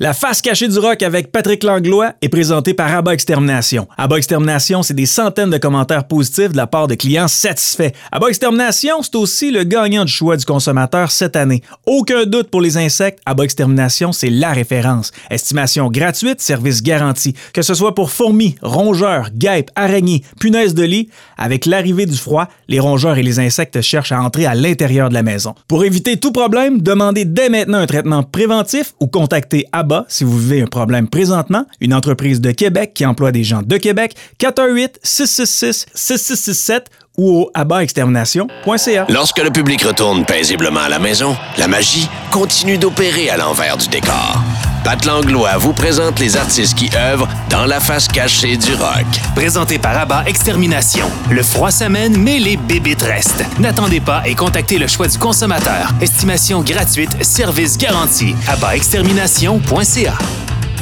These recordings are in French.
La face cachée du rock avec Patrick Langlois est présentée par Abba Extermination. Abba Extermination, c'est des centaines de commentaires positifs de la part de clients satisfaits. Abba Extermination, c'est aussi le gagnant du choix du consommateur cette année. Aucun doute pour les insectes, Abba Extermination, c'est la référence. Estimation gratuite, service garanti. Que ce soit pour fourmis, rongeurs, guêpes, araignées, punaises de lit, avec l'arrivée du froid, les rongeurs et les insectes cherchent à entrer à l'intérieur de la maison. Pour éviter tout problème, demandez dès maintenant un traitement préventif ou contactez Abba si vous vivez un problème. Présentement, une entreprise de Québec qui emploie des gens de Québec, 418-666-6667 ou au abatextermination.ca. Lorsque le public retourne paisiblement à la maison, la magie continue d'opérer à l'envers du décor. Pat Langlois vous présente les artistes qui œuvrent dans la face cachée du rock. Présenté par Abba Extermination. Le froid s'amène, mais les bébites restent. N'attendez pas et contactez le choix du consommateur. Estimation gratuite, service garanti. AbbaExtermination.ca.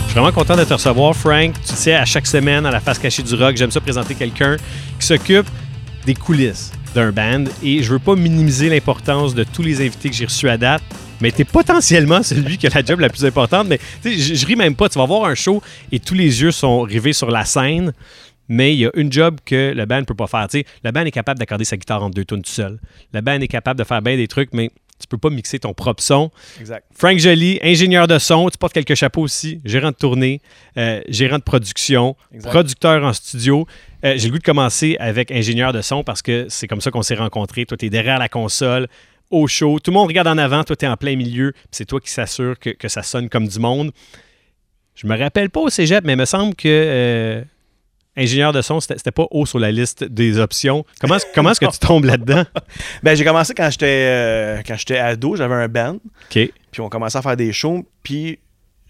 Je suis vraiment content de te recevoir, Frank. Tu sais, à chaque semaine, à la face cachée du rock, j'aime ça présenter quelqu'un qui s'occupe des coulisses d'un band et je veux pas minimiser l'importance de tous les invités que j'ai reçus à date, mais tu es potentiellement celui qui a la job la plus importante. Mais je, je ris même pas. Tu vas voir un show et tous les yeux sont rivés sur la scène. Mais il y a une job que le band ne peut pas faire. sais, le band est capable d'accorder sa guitare en deux tonnes tout seul. Le band est capable de faire bien des trucs, mais tu peux pas mixer ton propre son. Exact. Frank Joly, ingénieur de son, tu portes quelques chapeaux aussi, gérant de tournée, euh, gérant de production, Exact. producteur en studio. Euh, J'ai le goût de commencer avec ingénieur de son parce que c'est comme ça qu'on s'est rencontrés. Toi, tu es derrière la console, au show. Tout le monde regarde en avant, toi, tu es en plein milieu. C'est toi qui s'assure que, que ça sonne comme du monde. Je me rappelle pas au cégep, mais il me semble que euh, ingénieur de son, c'était pas haut sur la liste des options. Comment, est-ce- comment est-ce que tu tombes là-dedans? Ben, j'ai commencé quand j'étais euh, quand j'étais ado, j'avais un band, OK. puis on commençait à faire des shows, puis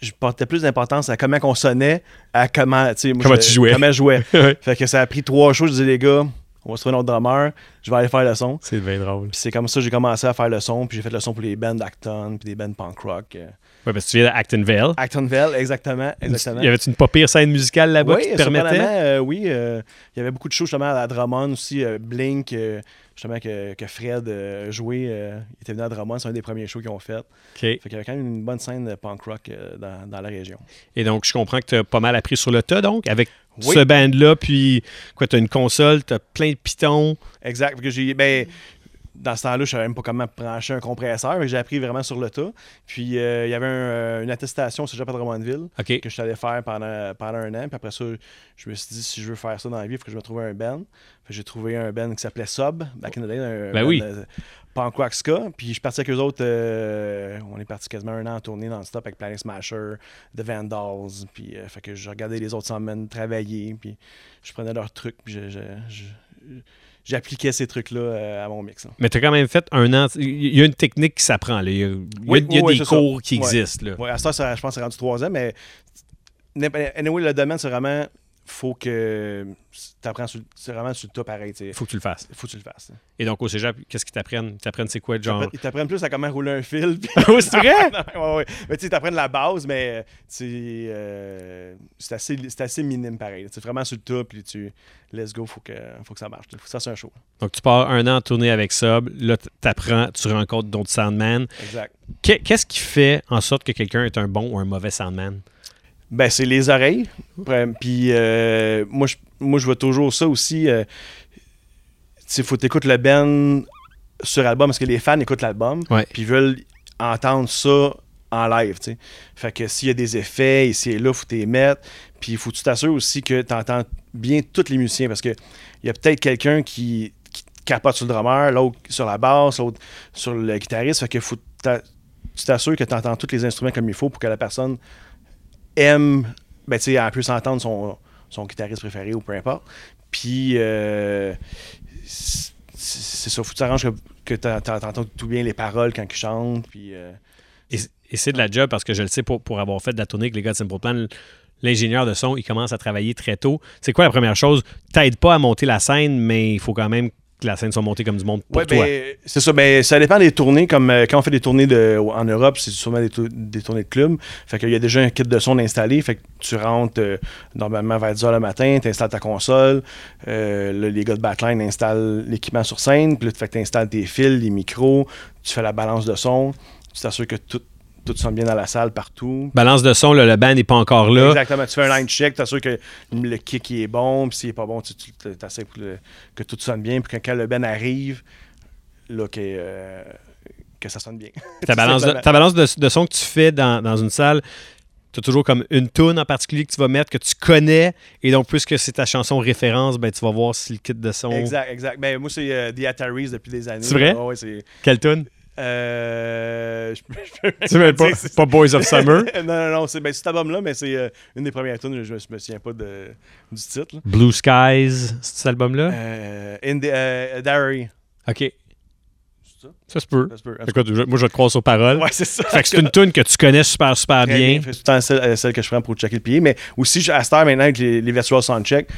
je portais plus d'importance à comment on sonnait, à comment, moi, Comment je- tu jouais. Comment je jouais. Ouais. fait que ça a pris trois shows, je disais les gars, on va se trouver un autre drummer, je vais aller faire le son. C'est bien drôle. Puis c'est comme ça que j'ai commencé à faire le son, puis j'ai fait le son pour les bands d'Acton, puis des bands punk rock. euh. Ouais, parce que tu viens d'Actonville. Actonville, exactement, exactement. Y avait-tu une pas pire scèine musicale là-bas oui, qui te permettait? euh, oui, euh, il y avait beaucoup de shows justement à Drummond aussi, euh, Blink, euh, justement que, que Fred euh, jouait, euh, il était venu à Drummond, c'est un des premiers shows qu'ils ont fait. OK. Fait qu'il y avait quand même une bonne scène de punk rock euh, dans, dans la région. Et donc, je comprends que tu as pas mal appris sur le tas, donc, avec Oui. ce band-là. Puis, quoi, tu as une console, tu as plein de pitons. Exact. Que j'ai, ben, dans ce temps-là, je savais même pas comment brancher un compresseur, mais j'ai appris vraiment sur le tas. Puis euh, il y avait un, une attestation au Cégep à Drummondville que je suis allé faire pendant, pendant un an. Puis après ça, je me suis dit, si je veux faire ça dans la vie, il faut que je me trouve un band. J'ai trouvé un band qui s'appelait Sub, back in the day, un Ben oui. ska. Puis je suis parti avec eux autres, euh, on est parti quasiment un an en tournée non-stop avec Planet Smasher, The Vandals. Puis euh, fait que je regardais les autres semaines travailler, puis je prenais leurs trucs, puis je- je- je- j'appliquais ces trucs-là euh, à mon mix. là. Mais tu as quand même fait un an. Il y a une technique qui s'apprend. là. Il y a, il y a- Oui, il y a oui, des ça. cours qui Ouais. existent. Là. Ouais, à ça, ça, je pense que c'est rendu trois ans, mais anyway, le domaine, c'est vraiment. Faut que. T'apprends sur, c'est vraiment sur le tas pareil. Il Il faut que tu le fasses. faut que tu le fasses. Et donc, au cégep, qu'est-ce qu'ils t'apprennent? Ils t'apprennent c'est quoi, genre? Ils t'apprennent plus à comment rouler un fil. puis- Oh, c'est vrai? Ouais, ouais. Mais tu t'apprennent la base, mais tu sais, euh, c'est assez, c'est assez minime pareil. C'est vraiment sur le tas, puis tu. Let's go, faut que, faut que ça marche. Faut que ça, c'est un show. Donc, tu pars un an en tournée avec Sub. Là, tu apprends, tu rencontres d'autres soundman. Exact. Qu'est- Qu'est-ce qui fait en sorte que quelqu'un est un bon ou un mauvais soundman? Ben, c'est les oreilles. Puis euh, moi, je, moi, je vois toujours ça aussi. euh, sais, faut t'écouter le band sur album parce que les fans écoutent l'album. Puis ils veulent entendre ça en live, tu sais. Fait que s'il y a des effets, ici et là, faut mettre. Puis il faut que tu t'assures aussi que tu entends bien tous les musiciens parce que il y a peut-être quelqu'un qui, qui capote sur le drummer, l'autre sur la basse, l'autre sur le guitariste. Fait que faut tu t'assures que tu entends tous les instruments comme il faut pour que la personne aime, ben, tu sais, elle peut s'entendre son, son guitariste préféré ou peu importe. Puis, euh, c'est ça, faut que tu t'arranges que, que t'en- t'en- t'entends tout bien les paroles quand ils chantent. Puis, euh, Et, et c'est de la job parce que je le sais pour, pour avoir fait de la tournée avec les gars de Simple Plan. L'ingénieur de son, il commence à travailler très tôt. C'est quoi la première chose? T'aides pas à monter la scène, mais il faut quand même que la scène soit montée comme du monde pour Ouais, toi. ben, c'est ça. Ben, ça dépend des tournées. Comme euh, quand on fait des tournées de, en Europe, c'est souvent des, tou- des tournées de club. Fait qu'il y a déjà un kit de son installé. Fait que tu rentres euh, normalement vers 10h le matin, tu installes ta console. Euh, là, les gars de Backline installent l'équipement sur scène. Puis là, tu installes tes fils, les micros. Tu fais la balance de son. Tu t'assures que tout, tout sonne bien dans la salle, partout. Balance de son, là, le band n'est pas encore là. Exactement. Tu fais un line check, tu sûr que le kick il est bon, puis s'il n'est pas bon, tu, tu essaies que tout sonne bien, puis quand, le band arrive, là, que, euh, que ça sonne bien. Ta balance, de, ta balance de, son que tu fais dans, dans une salle, tu as toujours comme une tune en particulier que tu vas mettre, que tu connais, et donc, puisque c'est ta chanson référence, ben, tu vas voir si le kit de son. Exact, exact. Ben, moi, c'est euh, The Ataris depuis des années. C'est vrai? Ouais, Quelle tune? Euh, tu mets pas, pas, Boys of Summer? non, non, non. C'est ben, cet album-là, mais c'est euh, une des premières tunes. Je, me souviens pas de, du titre. Blue Skies, c'est cet album-là? Euh, in the, uh, Diary. OK. Ça? ça se peut. Ça se peut. Écoute, moi, je te crois sur parole. Ouais, c'est ça. Fait que c'est une tune que tu connais super, super bien. bien. C'est tout le temps celle, euh, celle, que je prends pour checker le pied. Mais aussi, à cette heure, maintenant, avec les, les virtual soundcheck,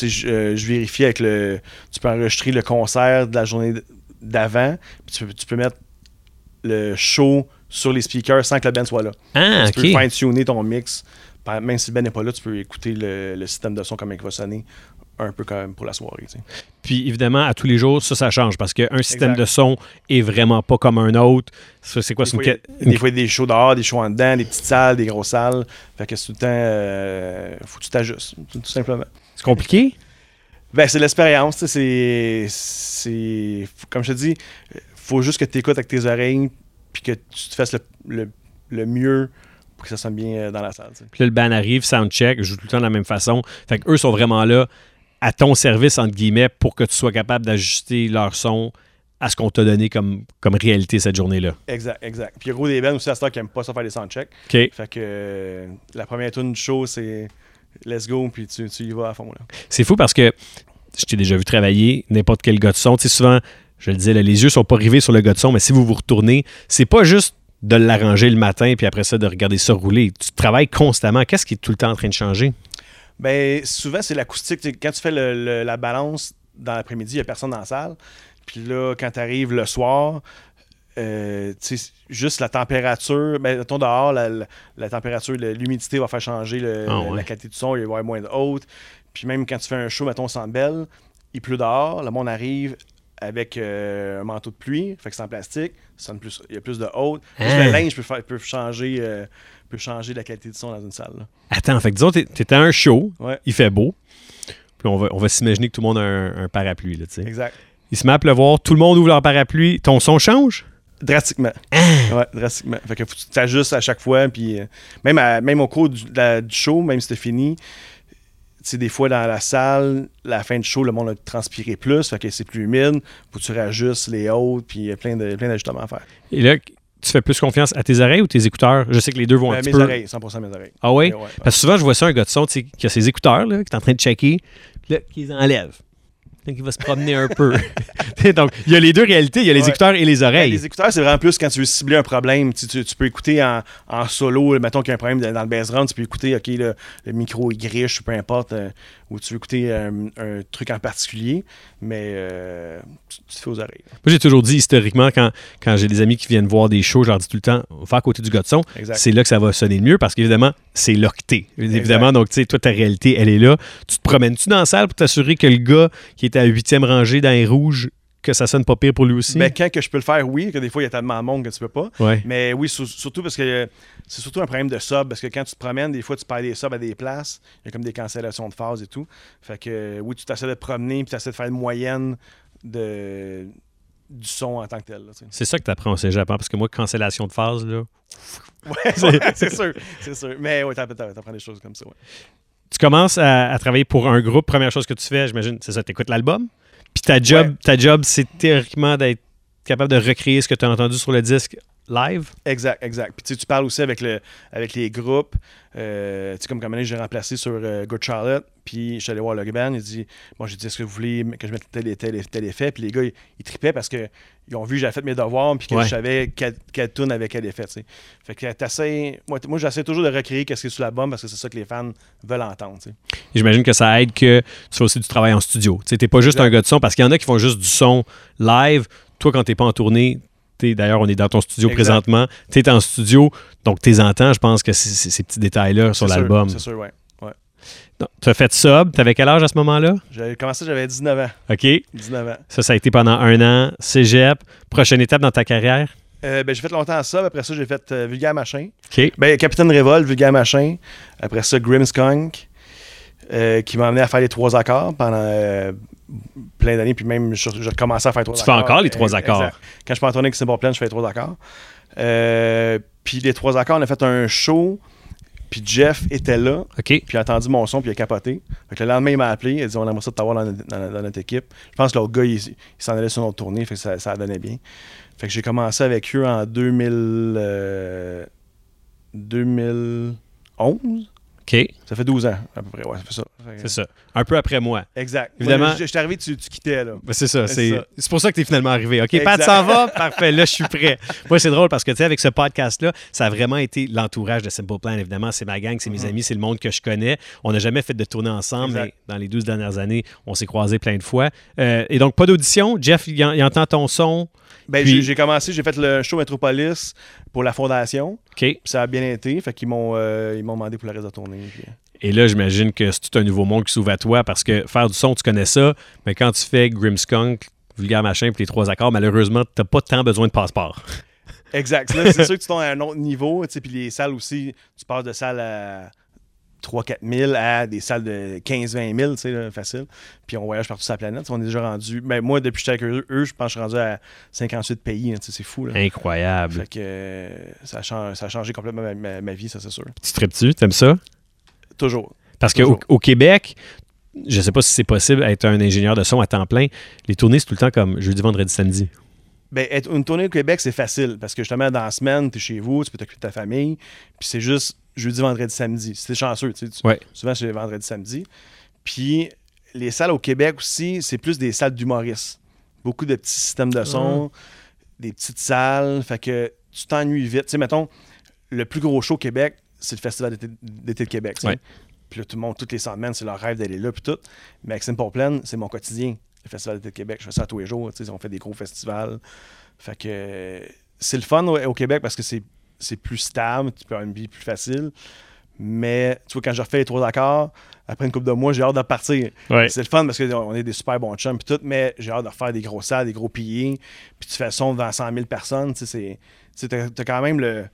je, euh, je vérifie avec le. Tu peux enregistrer le concert de la journée d'avant. Puis tu tu peux mettre le show sur les speakers sans que le band soit là. Ah, tu peux fine-tuner ton mix. Même si le band n'est pas là, tu peux écouter le, système de son, comment il va sonner un peu quand même pour la soirée. Puis évidemment, à tous les jours, ça, ça change parce qu'un système de son est vraiment pas comme un autre. C'est quoi? Des, fois, une... des fois, il y a des shows dehors, des shows en dedans, des petites salles, des grosses salles. Fait que tout le temps, euh, faut que tu t'ajustes, tout simplement. C'est compliqué? Ben, c'est l'expérience. C'est. Comme je te dis, faut juste que tu écoutes avec tes oreilles puis que tu te fasses le, mieux pour que ça sonne bien euh, dans la salle. Puis là, le band arrive, soundcheck, joue tout le temps de la même façon. Fait qu'eux sont vraiment là à ton service, entre guillemets, pour que tu sois capable d'ajuster leur son à ce qu'on t'a donné comme, comme réalité cette journée-là. Exact, exact. Puis il y a gros des bands aussi à ce qui n'aiment pas ça faire des soundchecks. OK. Fait que euh, la première tune du show, c'est let's go, puis tu, y vas à fond. C'est fou parce que je t'ai déjà vu travailler, n'importe quel gars de son. Tu sais, souvent, je le disais, les yeux sont pas rivés sur le gars de son, mais si vous vous retournez, c'est pas juste de l'arranger le matin puis après ça de regarder ça rouler. Tu travailles constamment. Qu'est-ce qui est tout le temps en train de changer? Bien, souvent, c'est l'acoustique. Quand tu fais la balance dans l'après-midi, il n'y a personne dans la salle. Puis là, quand tu arrives le soir, euh, juste la température, ben, ton dehors, la, température, l'humidité va faire changer ah la qualité du son, il va y avoir moins de haute. Puis même quand tu fais un show, mettons, sans belle, il pleut dehors, le monde arrive, avec euh, un manteau de pluie, fait que c'est en plastique, plus, il y a plus de haute. le hein? linge peut, faire, peut changer, euh, peut changer la qualité du son dans une salle. Attends, fait que disons, t'es à un show, ouais. il fait beau, puis on va, on va s'imaginer que tout le monde a un, parapluie, là, tu sais. Exact. Il se met à pleuvoir, tout le monde ouvre leur parapluie, ton son change? Drastiquement. Hein? Ouais, drastiquement. Fait que tu t'ajustes à chaque fois, puis euh, même, même au cours du, du show, même si c'était fini, sais, des fois, dans la salle, la fin du show, le monde a transpiré plus, fait que c'est plus humide. Faut que tu rajustes les hautes, puis il y a plein d'ajustements à faire. Et là, tu fais plus confiance à tes oreilles ou tes écouteurs? Je sais que les deux vont un euh, petit mes oreilles, 100% mes oreilles. Ah oui? Parce que souvent, je vois ça, un gars de son qui a ses écouteurs, là, qui est en train de checker, là, qui les enlève. Donc, il va se promener un peu. Donc, il y a les deux réalités. Il y a les écouteurs et les oreilles. les écouteurs, c'est vraiment plus quand tu veux cibler un problème. Tu, tu, peux écouter en, en solo. Mettons qu'il y a un problème dans le bass tu peux écouter, OK, le micro est griche, peu importe, euh, ou tu veux écouter euh, un truc en particulier, mais euh, tu, te fais aux oreilles. Moi, j'ai toujours dit, historiquement, quand, quand j'ai des amis qui viennent voir des shows, je leur dis tout le temps, on va faire à côté du gars de son. C'est là que ça va sonner le mieux parce qu'évidemment, c'est t'es. Évidemment, donc, tu sais, toi, ta réalité, elle est là. Tu te promènes-tu dans la salle pour t'assurer que le gars qui est à huitième rangée dans les rouges que ça sonne pas pire pour lui aussi? Mais quand que je peux le faire, oui, que des fois, il y a tellement de monde que tu peux pas. Ouais. Mais oui, surtout parce que c'est surtout un problème de sub, parce que quand tu te promènes, des fois, tu perds des subs à des places. Il y a comme des cancellations de phase et tout. Fait que oui, tu t'essaies de te promener, puis tu essaies de faire une moyenne de du son en tant que tel. C'est ça que tu apprends au cégep, hein, parce que moi, cancellation de phase, là... ouais, c'est sûr, c'est sûr. Mais oui, tu apprends des choses comme ça, Tu commences à, à, travailler pour un groupe, première chose que tu fais, j'imagine, c'est ça, tu écoutes l'album? Ta job, ta job c'est théoriquement d'être capable de recréer ce que tu as entendu sur le disque live? Exact, exact. Puis tu parles aussi avec, le, avec les groupes. Euh, tu sais, comme comme j'ai remplacé sur euh, Good Charlotte, puis je suis allé voir le band, il dit Bon, j'ai dit Est-ce que vous voulez que je mette tel tel, tel effet? Puis les gars, ils, tripaient parce qu'ils ont vu que j'avais fait mes devoirs, puis que je savais quelle, quelle tune avec quel effet. sais. Fait que t'essayes. Moi, moi j'essaie toujours de recréer ce qui est sur l'album parce que c'est ça que les fans veulent entendre. J'imagine que ça aide que tu fais aussi du travail en studio. Tu n'es pas juste un gars de son, parce qu'il y en a qui font juste du son live. Toi, quand tu n'es pas en tournée, D'ailleurs, on est dans ton studio présentement. Tu es en studio, donc tu entends, je pense que c'est ces petits détails-là sur l'album. C'est sûr, oui. Ouais. Tu as fait sub. Tu avais quel âge à ce moment-là? J'avais commencé, j'avais 19 ans. OK. 19 ans. Ça, ça a été pendant un an. Cégep. Prochaine étape dans ta carrière? Euh, ben, j'ai fait longtemps ça. Après ça, j'ai fait euh, Vulgaire Machin. OK. Ben, Capitaine Révolt, Vulgaire Machin. Après ça, Grimmskunk, euh, qui m'a amené à faire les trois accords pendant euh, plein d'années. Puis même, j'ai recommencé à faire trois Tu fais accords. encore les trois accords? exact. Quand je suis en tournée avec Simple Plan, je fais les trois accords. Euh, puis les trois accords, on a fait un show. Puis Jeff était là. Puis il a entendu mon son, puis il a capoté. Fait que le lendemain, il m'a appelé. Il a dit On aimerait ça t'avoir dans, notre- dans- dans notre équipe. Je pense que l'autre gars, il, il s'en allait sur notre tournée. Fait que ça, ça donnait bien. Fait que j'ai commencé avec eux en 2000, euh, 2011. OK. Ça fait 12 ans, à peu près. Ouais, ça fait ça. C'est ça. Un peu après moi. Exact. Évidemment- je- J'étais arrivé, tu, tu quittais, là. Ben, c'est ça. C'est pour ça que tu es finalement arrivé. OK, Pat s'en va. Parfait. Là, je suis prêt. Moi, c'est drôle parce que, tu sais, avec ce podcast-là, ça a vraiment été l'entourage de Simple Plan. Évidemment, c'est ma gang, c'est mes amis, c'est le monde que je connais. On n'a jamais fait de tournée ensemble, Exact. mais dans les 12 dernières années, on s'est croisés plein de fois. Euh, et donc, pas d'audition. Jeff, il, en- il entend ton son. Ben, Puis- j'ai- commencé, j'ai fait le show Metropolis pour la fondation. OK. Puis ça a bien été. Fait qu'ils m'ont euh, ils m'ont demandé pour le reste de la tournée. puis, euh, Et là, j'imagine que c'est tout un nouveau monde qui s'ouvre à toi parce que faire du son, tu connais ça, mais quand tu fais Grimmskunk, Vulgaire Machin puis les trois accords, malheureusement, tu n'as pas tant besoin de passeport. Exact. Là, c'est sûr que tu tombes à un autre niveau. Puis les salles aussi, tu passes de salles à 3-4 000 à des salles de 15-20 000, tu sais, là, facile. Puis on voyage partout sur la planète. On est déjà rendu. Ben, moi, depuis que j'étais avec eux, eux, je pense que je suis rendu à 58 pays. hein, tu sais, c'est fou. Là. Incroyable. Fait que euh, ça, a changé, ça a changé complètement ma, ma- ma vie, ça, c'est sûr. Tu tripes-tu? T'aimes ça? Toujours. Parce qu'au au Québec, je sais pas si c'est possible être un ingénieur de son à temps plein. Les tournées, c'est tout le temps comme jeudi, vendredi, samedi. Ben, être une tournée au Québec, c'est facile parce que justement, dans la semaine, tu es chez vous, tu peux t'occuper de ta famille. Puis c'est juste jeudi, vendredi, samedi. T'es chanceux, tu sais. Ouais. Souvent, c'est vendredi, samedi. Puis les salles au Québec aussi, c'est plus des salles d'humoristes. Beaucoup de petits systèmes de son, des petites salles. Fait que tu t'ennuies vite. Tu sais, mettons, le plus gros show au Québec, c'est le Festival d'été- de Québec. Ouais. Puis là, tout le monde, toutes les semaines, c'est leur rêve d'aller là, puis tout. Mais Simple Plan, c'est mon quotidien, le Festival d'été de Québec. Je fais ça tous les jours. tu sais, On fait des gros festivals. Fait que c'est le fun au, au Québec parce que c'est c'est plus stable, tu peux avoir une vie plus facile. Mais tu vois, quand je refais les trois accords, après une couple de mois, j'ai hâte de. Ouais. C'est le fun parce qu'on est des super bons chums puis tout, mais j'ai hâte de refaire des gros salles, des gros pillés. Puis tu fais son devant 100 000 personnes. Tu sais, t'as, quand même le,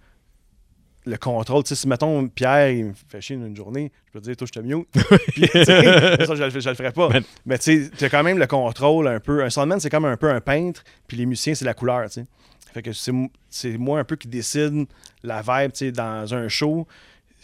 le contrôle. Tu sais, si, mettons, Pierre, il me fait chier une journée, je peux te dire, toi, je te mute. Puis, ça, je, le je le ferai pas. Ben- Mais tu sais, t'as quand même le contrôle un peu. Un soundman, c'est comme un peu un peintre, puis les musiciens, c'est la couleur, tu sais. Fait que c'est, moi un peu qui décide la vibe, tu sais, dans un show.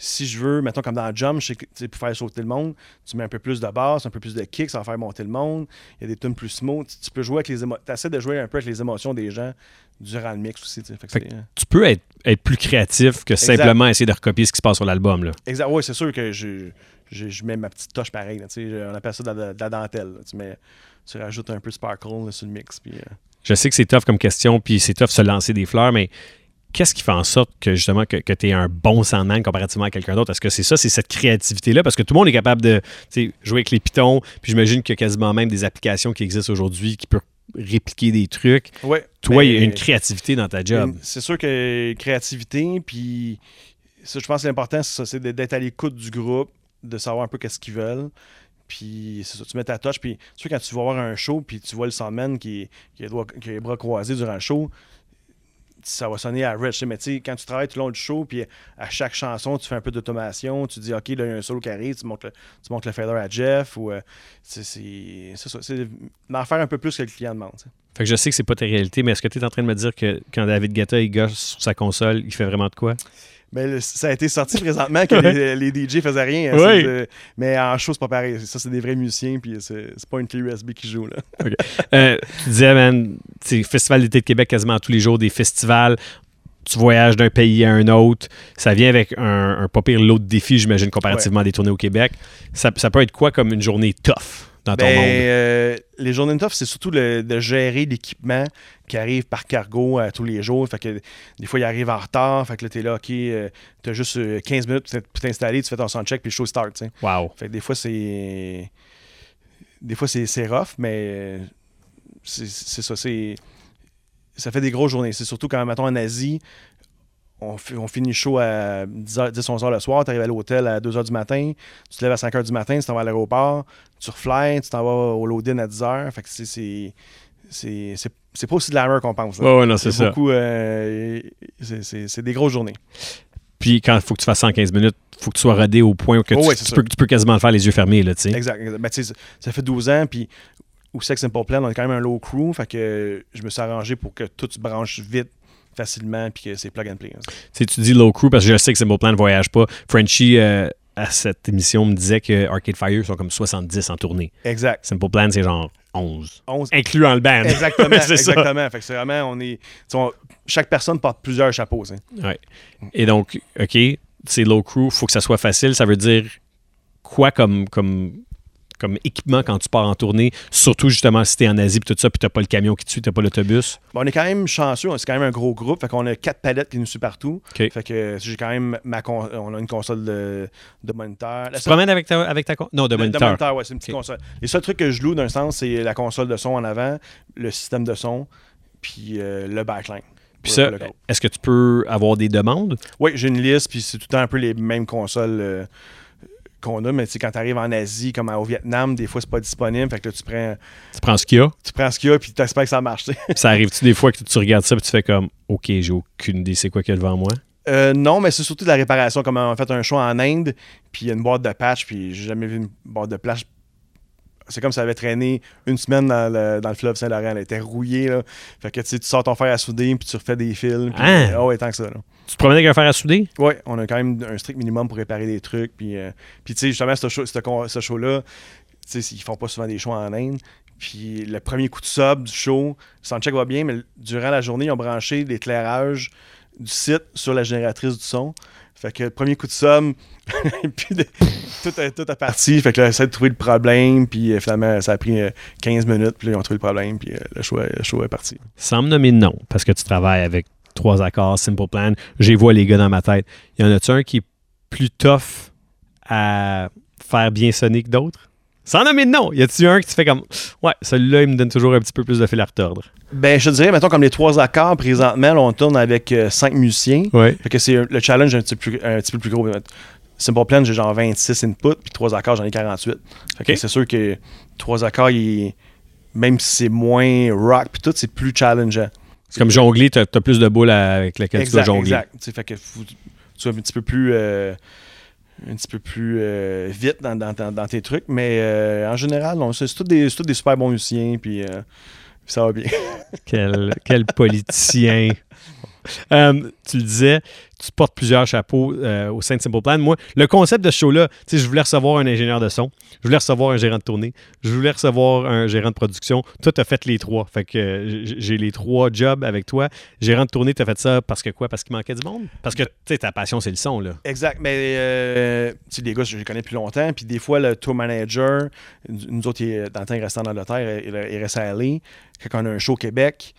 Si je veux, mettons comme dans Jump, je sais que, tu sais, pour faire sauter le monde, tu mets un peu plus de basse, un peu plus de kick, ça va faire monter le monde. Il y a des tunes plus smooth. Tu, tu peux jouer avec les émotions. Tu essaies de jouer un peu avec les émotions des gens durant le mix aussi. tu sais. Fait que Fait c'est, Tu peux être, être plus créatif que Exact. simplement essayer de recopier ce qui se passe sur l'album. Exact. Oui, c'est sûr que je, je, je mets ma petite touche pareille. on appelle ça de la, de la dentelle. là. Tu, mets, tu rajoutes un peu de sparkle là, sur le mix. Puis, euh, Je sais que c'est tough comme question, puis c'est tough se lancer des fleurs, mais qu'est-ce qui fait en sorte que justement que, tu es un bon soundman comparativement à quelqu'un d'autre? Est-ce que c'est ça, c'est cette créativité-là? Parce que tout le monde est capable de jouer avec les pitons, puis j'imagine qu'il y a quasiment même des applications qui existent aujourd'hui qui peuvent répliquer des trucs. ouais, Toi, il y a une créativité dans ta job. C'est sûr que créativité, puis ça, je pense que l'important, c'est d'être à l'écoute du groupe, de savoir un peu qu'est-ce qu'ils veulent. Puis c'est ça, tu mets ta touche. Puis tu sais, quand tu vas voir un show, puis tu vois le soundman qui, qui, a les bras croisés durant le show, ça va sonner à Rich. Mais tu sais, quand tu travailles tout le long du show, puis à chaque chanson, tu fais un peu d'automation, tu dis, OK, là, il y a un solo qui arrive, tu montes le, tu le fader à Jeff, ou euh, c'est ça. C'est d'en faire un peu plus que le client demande. Fait que je sais que c'est pas ta réalité, mais est-ce que tu es en train de me dire que quand David Guetta il gosse sur sa console, il fait vraiment de quoi? Le- ça a été sorti présentement que les, les DJ faisaient rien. hein, euh, mais en show, c'est pas pareil. Ça, c'est des vrais musiciens, puis c'est, pas une clé USB qui joue. Là. Euh, tu disais, man, Festival d'été de Québec quasiment tous les jours, des festivals. Tu voyages d'un pays à un autre. Ça vient avec un, un pas pire lot de défis, j'imagine, comparativement à des tournées au Québec. Ça, ça peut être quoi comme une journée tough? Dans ton Ben, monde? euh, les journées de tough, c'est surtout le- de gérer l'équipement qui arrive par cargo à tous les jours. Fait que des fois, il arrive en retard. Fait que là, t'es là, OK, euh, t'as juste euh, 15 minutes pour t'in- pour t'installer, tu fais ton soundcheck, puis le show start. Wow. Fait que des fois, c'est. Des fois, c'est, rough, mais euh, c'est, c'est ça. C'est... Ça fait des grosses journées. C'est surtout quand, mettons, en Asie, on, fi- on finit le show à 10-11 h le soir, tu arrives à l'hôtel à 2 h du matin, tu te lèves à 5 h du matin, tu t'en vas à l'aéroport, tu reflies, tu t'en vas au load-in à 10 h. Fait que c'est, c'est, pas aussi de l'armure qu'on pense. là. Ouais, non, c'est ça. euh, c'est- des grosses journées. Puis quand il faut que tu fasses 115 minutes, il faut que tu sois rodé au point que Oh, tu, ouais, tu peux, tu peux quasiment le faire les yeux fermés. Là. Exact. exact. Ben, ça fait 12 ans, puis au Sex Simple Plan, on est quand même un low crew, fait que je me suis arrangé pour que tout se branche vite, facilement, puis que c'est plug and play. hein. Tu dis low crew parce que je sais que Simple Plan ne voyage pas. Frenchie, euh, à cette émission, me disait que Arcade Fire sont comme 70 en tournée. Exact. Simple Plan, c'est genre 11. 11. Incluant le band. Exactement, c'est ça. exactement. Fait que c'est vraiment, on est. on- chaque personne porte plusieurs chapeaux. sais. Ouais. Et donc, OK, c'est low crew, faut que ça soit facile. Ça veut dire quoi comme, comme, comme équipement quand tu pars en tournée, surtout justement si t'es en Asie puis tout ça, puis t'as pas le camion qui te suit, t'as pas l'autobus? Bon, on est quand même chanceux, c'est quand même un gros groupe, fait qu'on a quatre palettes qui nous suivent partout. Fait que j'ai quand même ma con- on a une console de, de moniteur. La Tu te promènes avec ta, avec ta con- Non, de de- moniteur. ouais, c'est une petite console. Les seuls trucs que je loue d'un sens, c'est la console de son en avant, le système de son, puis euh, le backline. Puis ça, est-ce que tu peux avoir des demandes? Oui, j'ai une liste, puis c'est tout le temps un peu les mêmes consoles euh, qu'on a, mais tu sais, quand tu arrives en Asie, comme au Vietnam, des fois, c'est pas disponible. Fait que là, tu prends, Tu prends ce qu'il y a, tu prends ce qu'il y a, puis tu espères que ça marche. ça arrive-tu des fois que tu regardes ça puis tu fais comme, OK, j'ai aucune idée c'est quoi qu'il y a devant moi? Euh, non, mais c'est surtout de la réparation. Comme on a fait un show en Inde, puis il y a une boîte de patch, puis j'ai jamais vu une boîte de patch. C'est comme si ça avait traîné une semaine dans le, dans le fleuve Saint-Laurent. Elle était rouillée. Là. Fait que tu sors ton fer à souder, puis tu refais des fils. Puis, Ah! Ah ouais, tant que ça. Là. Tu te promènes avec un fer à souder? Ouais, on a quand même un strict minimum pour réparer des trucs. Puis, euh, puis tu sais, justement, ce show- ce ce show-là, tu sais, ils font pas souvent des shows en Inde. Puis le premier coup de sub du show, soundcheck va bien, mais durant la journée, ils ont branché l'éclairage du site sur la génératrice du son. Fait que le premier coup de somme, puis tout, est, tout est parti. Fait que là, essaie de trouver le problème, puis euh, finalement, ça a pris euh, 15 minutes, puis là, ils ont trouvé le problème, puis euh, le, est- le show est parti. Sans me nommer de nom, parce que tu travailles avec trois accords, Simple Plan, j'ai vois les gars dans ma tête. Y en a-tu un qui est plus tough à faire bien sonner que d'autres? Sans nommer de nom, y a-tu un que tu fais comme Ouais, celui-là, il me donne toujours un petit peu plus de fil à retordre? Ben, je te dirais, mettons, comme les trois accords, présentement, là, on tourne avec euh, cinq musiciens. Ouais. Fait que c'est le challenge un petit peu plus, un petit peu plus gros. Simple Plan, j'ai genre 26 inputs, puis trois accords, j'en ai 48. Fait que c'est sûr que trois accords, il- même si c'est moins rock, puis tout, c'est plus challengeant. C'est comme jongler, t'as as plus de boules avec lesquelles tu dois jongler. exact. Fait que faut- tu sois un petit peu plus. euh, un petit peu plus euh, vite dans, dans- dans- dans tes trucs, mais euh, en général, c'est c'est tous des, c'est tous des super bons musiciens, puis euh, ça va bien. Quel, quel politicien. Euh, tu le disais, tu portes plusieurs chapeaux euh, au sein de Simple Plan. Moi, le concept de ce show-là, je voulais recevoir un ingénieur de son, je voulais recevoir un gérant de tournée, je voulais recevoir un gérant de production. Toi, tu as fait les trois. Fait que euh, j'ai les trois jobs avec toi. Gérant de tournée, tu as fait ça parce que quoi? Parce qu'il manquait du monde? Parce que, ta passion, c'est le son, là. Exact, mais euh, les gars, je les connais depuis longtemps. Puis des fois, le tour manager, nous autres, il est- dans le temps, il restait en Angleterre, il, il restait à LA. Quand on a un show au Québec,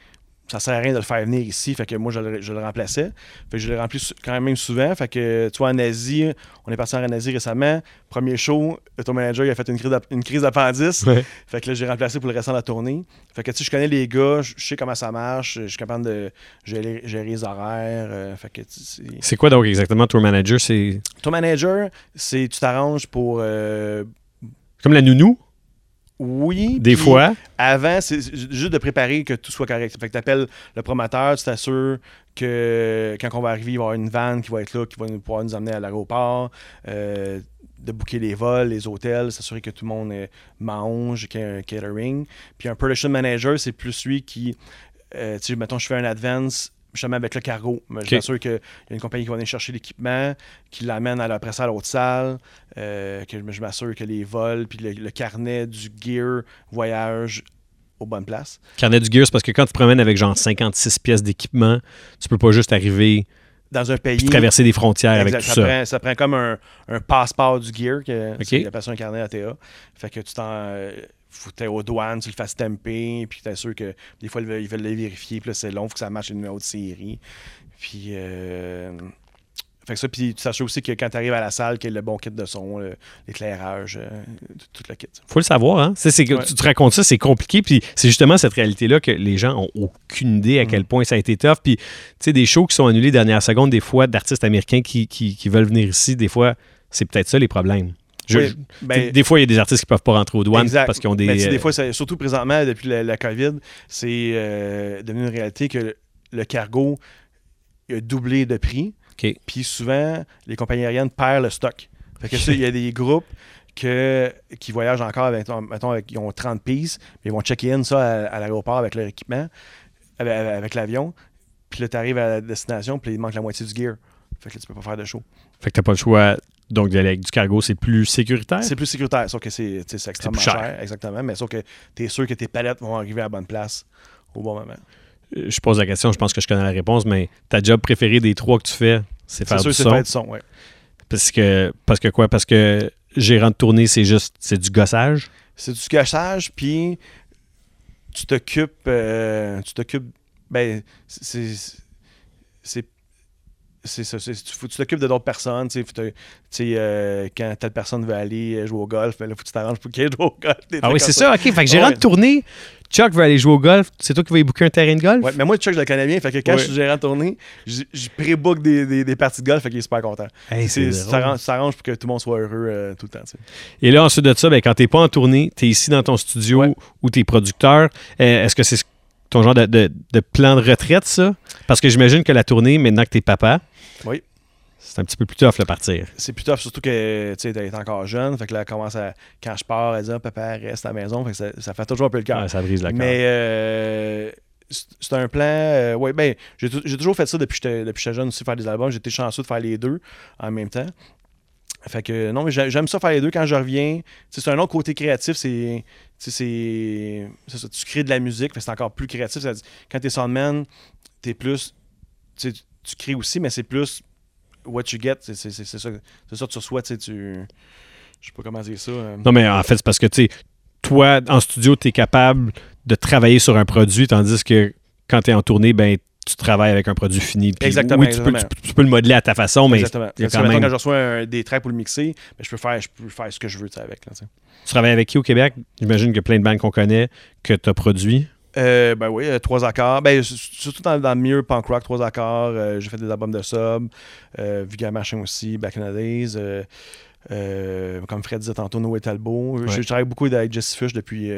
ça sert à rien de le faire venir ici. Fait que moi, je le, je le remplaçais. Fait que je l'ai rempli sou- quand même souvent. Fait que, tu vois, en Asie, on est parti en Asie récemment. Premier show, le tour manager, il a fait une crise d'ap- une crise d'appendice. Ouais. Fait que là, j'ai remplacé pour le restant de la tournée. Fait que, tu sais, je connais les gars, je sais comment ça marche, je suis capable de gérer, gérer les horaires. euh, fait que, c'est- C'est quoi donc exactement Tour Manager? C'est ton manager, c'est tu t'arranges pour. euh, comme la nounou, oui. des fois. Avant, c'est juste de préparer que tout soit correct. Fait que tu appelles le promoteur, tu t'assures que quand on va arriver, il va y avoir une vanne qui va être là, qui va nous- pouvoir nous amener à l'aéroport. euh, de booker les vols, les hôtels, s'assurer que tout le monde mange, qu'il y ait un catering. Puis un production manager, c'est plus lui qui, euh, tu sais, mettons, je fais un advance justement avec le cargo. Je m'assure qu'il y a une compagnie qui va venir chercher l'équipement, qui l'amène à la après ça à l'autre salle, euh, que je m'assure que les vols, puis le, le carnet du gear voyage aux bonnes places. Carnet du gear, c'est parce que quand tu te promènes avec genre 56 pièces d'équipement, tu peux pas juste arriver Dans un pays. puis traverser des frontières avec tout ça, ça. Prend, ça prend comme un, un passeport du gear, que Ok. c'est- appelle ça un carnet ATA. Fait que tu t'en. Faut que t'ailles aux douanes, tu le fasses stamper, puis t'es sûr que des fois ils veulent, ils veulent le vérifier, puis là c'est long, faut que ça matche le numéro de série. Puis. euh, fait que ça, puis tu t'assures aussi que quand tu arrives à la salle, qu'il y ait le bon kit de son, l'éclairage, euh, tout le kit. faut le savoir, hein? C'est, c'est que Ouais. Tu te racontes ça, c'est compliqué, puis c'est justement cette réalité-là que les gens ont aucune idée à Mm. quel point ça a été tough. Puis, tu sais, des shows qui sont annulés dernière seconde, des fois, d'artistes américains qui, qui, qui veulent venir ici, des fois, c'est peut-être ça les problèmes. Je- Oui, je- ben- des fois, il y a des artistes qui peuvent pas rentrer aux douanes Exact. parce qu'ils ont des. Tu sais, euh, des fois, ça- surtout présentement, depuis la, la COVID, c'est euh, devenu une réalité que le, le cargo a doublé de prix. Puis souvent, les compagnies aériennes perdent le stock. Fait que ça, il y a des groupes que, qui voyagent encore avec, mettons, avec- ils ont 30 pièces, puis ils vont check-in ça à, à l'aéroport avec leur équipement, avec l'avion. Puis là, tu arrives à la destination, puis il manque la moitié du gear. Fait que là, tu peux pas faire de show. Fait que t'as pas le choix. Donc, d'aller avec du cargo, c'est plus sécuritaire? C'est plus sécuritaire, sauf que c'est extrêmement cher. cher. Exactement. Mais sauf que tu es sûr que tes palettes vont arriver à la bonne place au bon moment. Euh, Je pose la question, je pense que je connais la réponse, mais ta job préférée des trois que tu fais, c'est faire sûr, du c'est son? faire du son, ouais. Parce que, parce que quoi? Parce que gérant de tournée, c'est juste c'est du gossage? C'est du gâchage, puis tu t'occupes. euh, tu t'occupes. Ben, c'est. C'est. Ça. c'est- tu faut que tu t'occupes de d'autres personnes. Tu sais, faut te- tu sais, euh, quand telle personne veut aller jouer au golf, ben là, faut que tu t'arranges pour qu'il joue au golf. Ah oui, c'est ça. OK. Fait que gérant Ouais. de tournée, Chuck veut aller jouer au golf. C'est toi qui vas y booker un terrain de golf? Ouais, mais moi, Chuck, je le connais bien. Fait que quand Ouais. je suis gérant de tournée, je je pré-book des, des, des parties de golf. Fait qu'il est super content. Hey, C'est- ça drôle. arrange- ça arrange pour que tout le monde soit heureux euh, tout le temps. Et là, ensuite de ça, ben, quand t'es pas en tournée, t'es ici dans ton studio Ouais. ou t'es producteur, euh, est-ce que c'est ton genre de, de- de plan de retraite, ça? Parce que j'imagine que la tournée, maintenant que t'es papa, Oui. c'est un petit peu plus tough, le partir. c'est plus tough, surtout que tu est encore jeune. Fait que là, commence à. Quand je pars, elle dit Ah, Papa, reste à la maison. Fait que ça, ça fait toujours un peu le cœur. Ça brise la cœur. Mais euh, c'est un plan. euh, ouais, ben, j'ai tou- j'ai toujours fait ça depuis que depuis que j'étais jeune aussi, faire des albums. J'étais chanceux de faire les deux en même temps. Fait que non, mais j'ai- j'aime ça faire les deux quand je reviens. C'est un autre côté créatif, c'est. tu crées de la musique, c'est encore plus créatif. Quand t'es soundman, t'es plus. Tu tu crées aussi, mais c'est plus what you get. C'est ça, c'est ça que tu reçois. Tu tu. Je sais pas comment dire ça. euh. Non, mais en fait, c'est parce que, tu toi, en studio, t'es capable de travailler sur un produit, tandis que quand t'es en tournée, ben, tu travailles avec un produit fini. Exactement, Oui, tu peux, exactement. tu peux- tu peux le modeler à ta façon, mais Exactement. y a Tu quand même- Quand je reçois un- des tracks pour le mixer, ben, je, peux faire, je peux faire ce que je veux tu avec. Là, tu tu travailles avec qui au Québec? J'imagine a plein de bandes qu'on connaît que tu as produit. Euh, ben oui, euh, trois accords. Ben, surtout dans, dans le milieu punk rock, trois accords. Euh, j'ai fait des albums de sub. Vulgar Machin aussi, Back in the Days. Comme Fred disait tantôt, Noé Talbot. Ouais. je travaille beaucoup avec Jesse Fish depuis,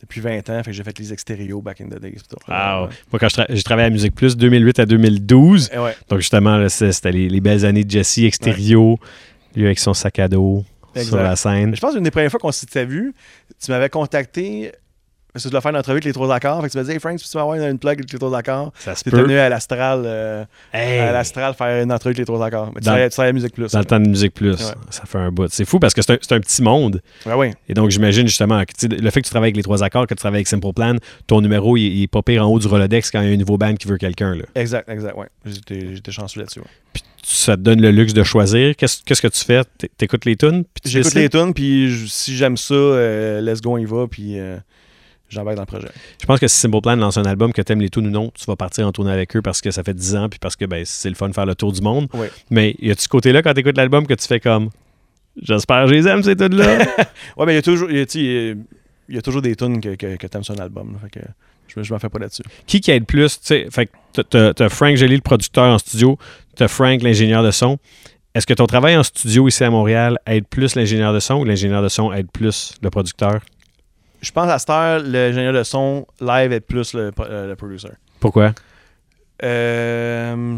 depuis 20 ans. Fait que j'ai fait les extérieurs Back in the Days. Ah, Moi, quand je tra- j'ai travaillé à Musique Plus, 2008 à 2012. euh, ouais, Donc, justement, c'était les, les belles années de Jesse Extérieur, lui avec son sac à dos sur la scène. Je pense qu'une des premières fois qu'on s'était vu, tu m'avais contacté. Parce que je dois faire une entrevue avec les trois accords. Fait que tu m'as dit, hey Frank, tu peux avoir une plug avec les trois accords? Peut. venu à l'Astral, euh, Hey! à l'Astral faire une entrevue avec les trois accords. Mais tu Dans- à Musique Plus. Dans le temps de Musique Plus. Ouais. Ça fait un bout. C'est fou parce que c'est un, c'est un petit monde. Ouais, ouais. Et donc, j'imagine justement que le fait que tu travailles avec les trois accords, que tu travailles avec Simple Plan, ton numéro, il, il est pas pire en haut du Rolodex quand il y a un nouveau band qui veut quelqu'un. là. Exact, exact, ouais. J'étais chanceux là-dessus. Puis ça te donne le luxe de choisir. Qu'est-ce que tu fais? T'é- T'écoutes les tunes? J'écoute les tunes, puis si j'aime ça, euh, let's go, on y va, puis euh, j'embarque dans le projet. Je pense que si Simple Plan lance un album, que t'aimes les tunes ou non, tu vas partir en tournée avec eux parce que ça fait 10 ans puis parce que ben, c'est le fun de faire le tour du monde. Ouais. Mais y a-tu ce côté-là quand t'écoutes l'album que tu fais comme J'espère que je les aime ces tunes-là? Ouais, mais il y a toujours, il y a, il y a- a toujours des tunes que, que, que t'aimes sur un album. là, fait que je, je m'en fais pas là-dessus. qui qui aide plus? Tu fait que t'as- t'as- t'as Frank Joly, le producteur en studio, t'as Frank, l'ingénieur de son. Est-ce que ton travail en studio ici à Montréal aide plus l'ingénieur de son ou l'ingénieur de son aide plus le producteur? Je pense à cette heure, l'ingénieur de son live est plus le, euh, le producer. Pourquoi? Euh,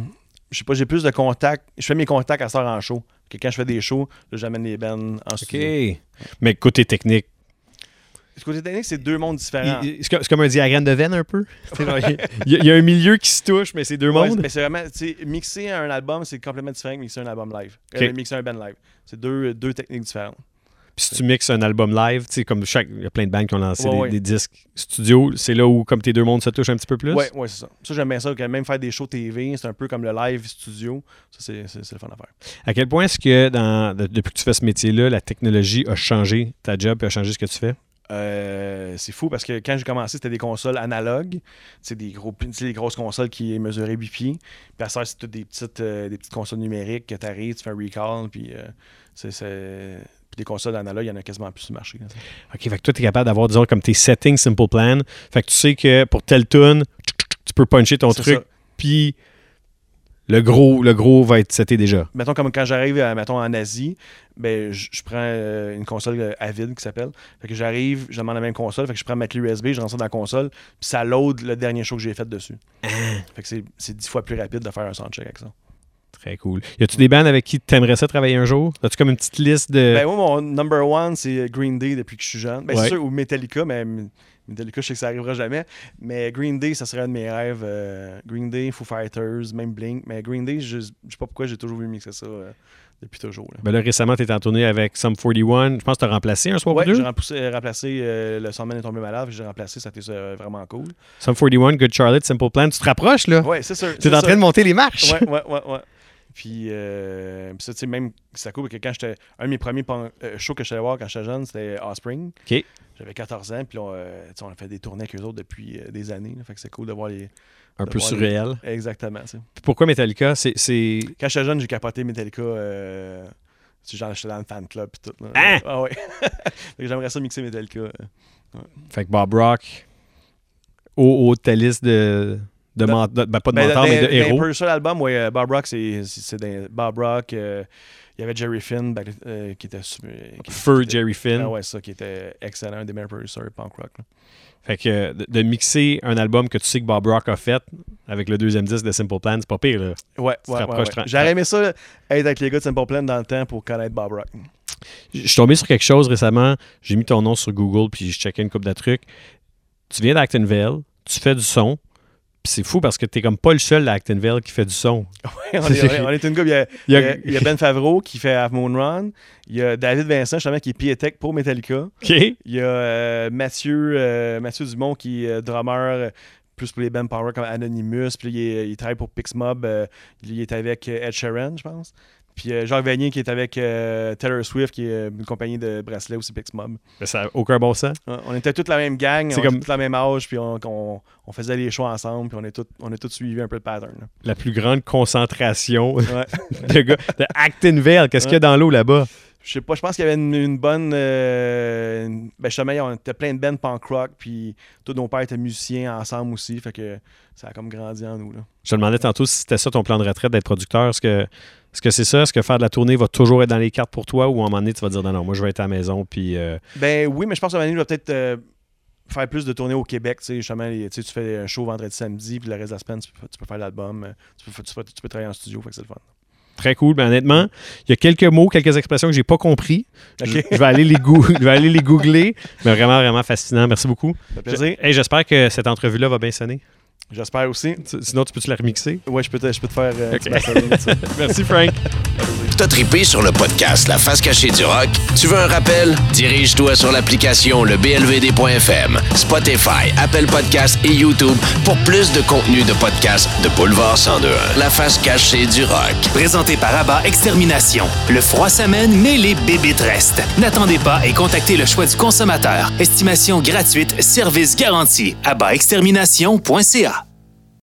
je sais pas, j'ai plus de contacts. Je fais mes contacts à cette heure en show. Que quand je fais des shows, là, j'amène les bands en studio. Mais côté technique, côté technique, c'est deux mondes différents. c'est comme- un diagramme de veine un peu? Il y, a- il y a un milieu qui se touche, mais c'est deux Ouais, mondes? mais c'est vraiment, mixer un album, c'est complètement différent que mixer un album live. Ok. Euh, mixer un band live. C'est deux, deux techniques différentes. Puis si tu mixes un album live, tu sais, comme chaque. Il y a plein de bands qui ont lancé Ouais, des, ouais. des disques studio, c'est là où, comme tes deux mondes se touchent un petit peu plus? Ouais, ouais, c'est ça. Ça, j'aime bien ça. que Même faire des shows TV, c'est un peu comme le live studio. Ça, c'est, c'est, c'est le fun à faire. À quel point est-ce que dans, de- depuis que tu fais ce métier-là, la technologie a changé ta job et a changé ce que tu fais? Euh, c'est fou parce que quand j'ai commencé, c'était des consoles analogues. C'est des, gros, des grosses consoles qui mesuraient 8 pieds. Puis à ça, c'est toutes des petites, euh, des petites consoles numériques que tu arrives, tu fais un recall. Puis, euh, c'est, puis des consoles analogues, il y en a quasiment plus sur le marché. là. OK, fait que toi, tu es capable d'avoir, disons, comme tes settings Simple Plan. Fait que tu sais que pour telle tune, tu peux puncher ton truc, puis le gros, le gros va être seté déjà. Mettons, comme quand j'arrive, euh, mettons, en Asie, ben, je je prends euh, une console euh, Avid qui s'appelle. Fait que j'arrive, je demande la même console, fait que je prends ma clé USB, je rentre ça dans la console, puis ça load le dernier show que j'ai fait dessus. Fait que c'est- c'est dix fois plus rapide de faire un soundcheck avec ça. Très cool. Y a-tu des bands avec qui t'aimerais ça travailler un jour? As-tu comme une petite liste de. Ben, moi, mon number one, c'est Green Day depuis que je suis jeune. Ben, Ouais. c'est sûr, ou Metallica, mais Metallica, je sais que ça arrivera jamais. Mais Green Day, ça serait un de mes rêves. euh, Green Day, Foo Fighters, même Blink. Mais Green Day, je, je sais pas pourquoi j'ai toujours voulu mixer ça euh, depuis toujours. là. Ben là, récemment, t'es en tournée avec Sum 41. Je pense que t'as remplacé un soir Ouais, ou deux? j'ai remplacé, remplacé euh, le Sandman est tombé malade, j'ai remplacé, ça a été vraiment cool. Sum 41, Good Charlotte, Simple Plan. Tu te rapproches, là? Ouais, c'est sûr. T'es en train de monter les marches. Ouais, ouais, ouais, ouais. Puis, euh, puis ça, tu sais, même, c'est cool, parce que quand j'étais. Un de mes premiers shows que allé voir quand j'étais jeune, c'était Offspring. OK. J'avais 14 ans, puis euh, on a fait des tournées avec eux autres depuis euh, des années. là. fait que c'est cool de voir les. Un peu les- surréel. Exactement, Pourquoi Metallica? C'est. c'est- Quand j'étais jeune, j'ai capoté Metallica. Euh, genre, j'étais dans le fan club, puis tout. là. Hein? Ah ouais. J'aimerais ça mixer Metallica. euh. Fait que Bob Rock, au haut de ta liste de. de, Ben- de- ben, pas de Ben, mentors, mais de héros. dans Purcell album, ouais, euh, Bob Rock, c'est c'est- Bob Rock. Euh, Il y avait Jerry Finn back- euh, qui était. super- qui- Feu qui était- Jerry Finn. Ah ouais, ça, qui était excellent, un des meilleurs producers punk rock. là. Fait que de, de mixer un album que tu sais que Bob Rock a fait avec le deuxième disque de Simple Plan, c'est pas pire, là. Ouais, ouais, ouais, J'aurais aimé ça, être avec les gars de Simple Plan dans le temps pour connaître Bob Rock. Je suis tombé sur quelque chose récemment. J'ai mis ton nom sur Google puis je checkais une coupe de trucs. Tu viens d'Actonville, tu fais du son. Puis c'est fou parce que t'es comme pas le seul à Actonville qui fait du son. on, est, on est- on est une gars, il y a, Il y a- il y a- il y a Ben Favreau qui fait Half Moon Run. Il y a David Vincent, justement, qui est Pietech pour Metallica. OK. Il y a euh, Mathieu, euh, Mathieu Dumont qui est euh, drummer plus pour les bands power comme Anonymous. Puis il, il travaille pour Pixmob. il est avec Ed Sheeran, je pense. Puis euh, Jacques Vanier qui est avec euh, Taylor Swift, qui est euh, une compagnie de bracelets aussi Pixmob. Mais ça n'a aucun bon sens. Ouais, On était toute la même gang, C'est on comme- était toute la même âge, puis on, on- on faisait les choix ensemble, puis on, est tout, on a tous suivi un peu le pattern. là. La plus grande concentration Ouais. de gars. De qu'est-ce qu'il y a dans l'eau là-bas? Je sais pas, je pense qu'il y avait une, une bonne. euh, une- ben justement, on était plein de bands punk rock, puis tous nos pères étaient musiciens ensemble aussi, fait que ça a comme grandi en nous. Là. Je te demandais tantôt si c'était ça ton plan de retraite d'être producteur. Est-ce que est-ce que c'est ça? Est-ce que faire de la tournée va toujours être dans les cartes pour toi ou à un moment donné tu vas dire non, non, moi je vais être à la maison puis euh, Ben oui, mais je pense que Manu va peut-être euh, faire plus de tournées au Québec. Tu sais, justement, tu sais, tu fais un show vendredi, samedi, puis le reste de la semaine, tu peux, tu peux faire l'album, euh, tu peux, tu, peux, tu peux travailler en studio, fait que c'est le fun. très cool. Ben honnêtement, il y a quelques mots, quelques expressions que j'ai pas compris. Je, je vais aller les goo- je vais aller les googler. Mais vraiment, vraiment fascinant. Merci beaucoup. Ça fait plaisir. Hey, j'espère que cette entrevue-là va bien sonner. J'espère aussi. Tu- Sinon, tu peux-tu la remixer? Ouais, je peux te, je peux te faire euh. Merci, Frank. T'as trippé sur le podcast La face cachée du rock? Tu veux un rappel? Dirige-toi sur l'application le blvd.fm, Spotify, Apple Podcasts et YouTube pour plus de contenu de podcasts de Boulevard 1021. La face cachée du rock. Présenté par Abba Extermination. Le froid s'amène, mais les bébites restent. N'attendez pas et contactez le choix du consommateur. Estimation gratuite, service garanti. AbbaExtermination.ca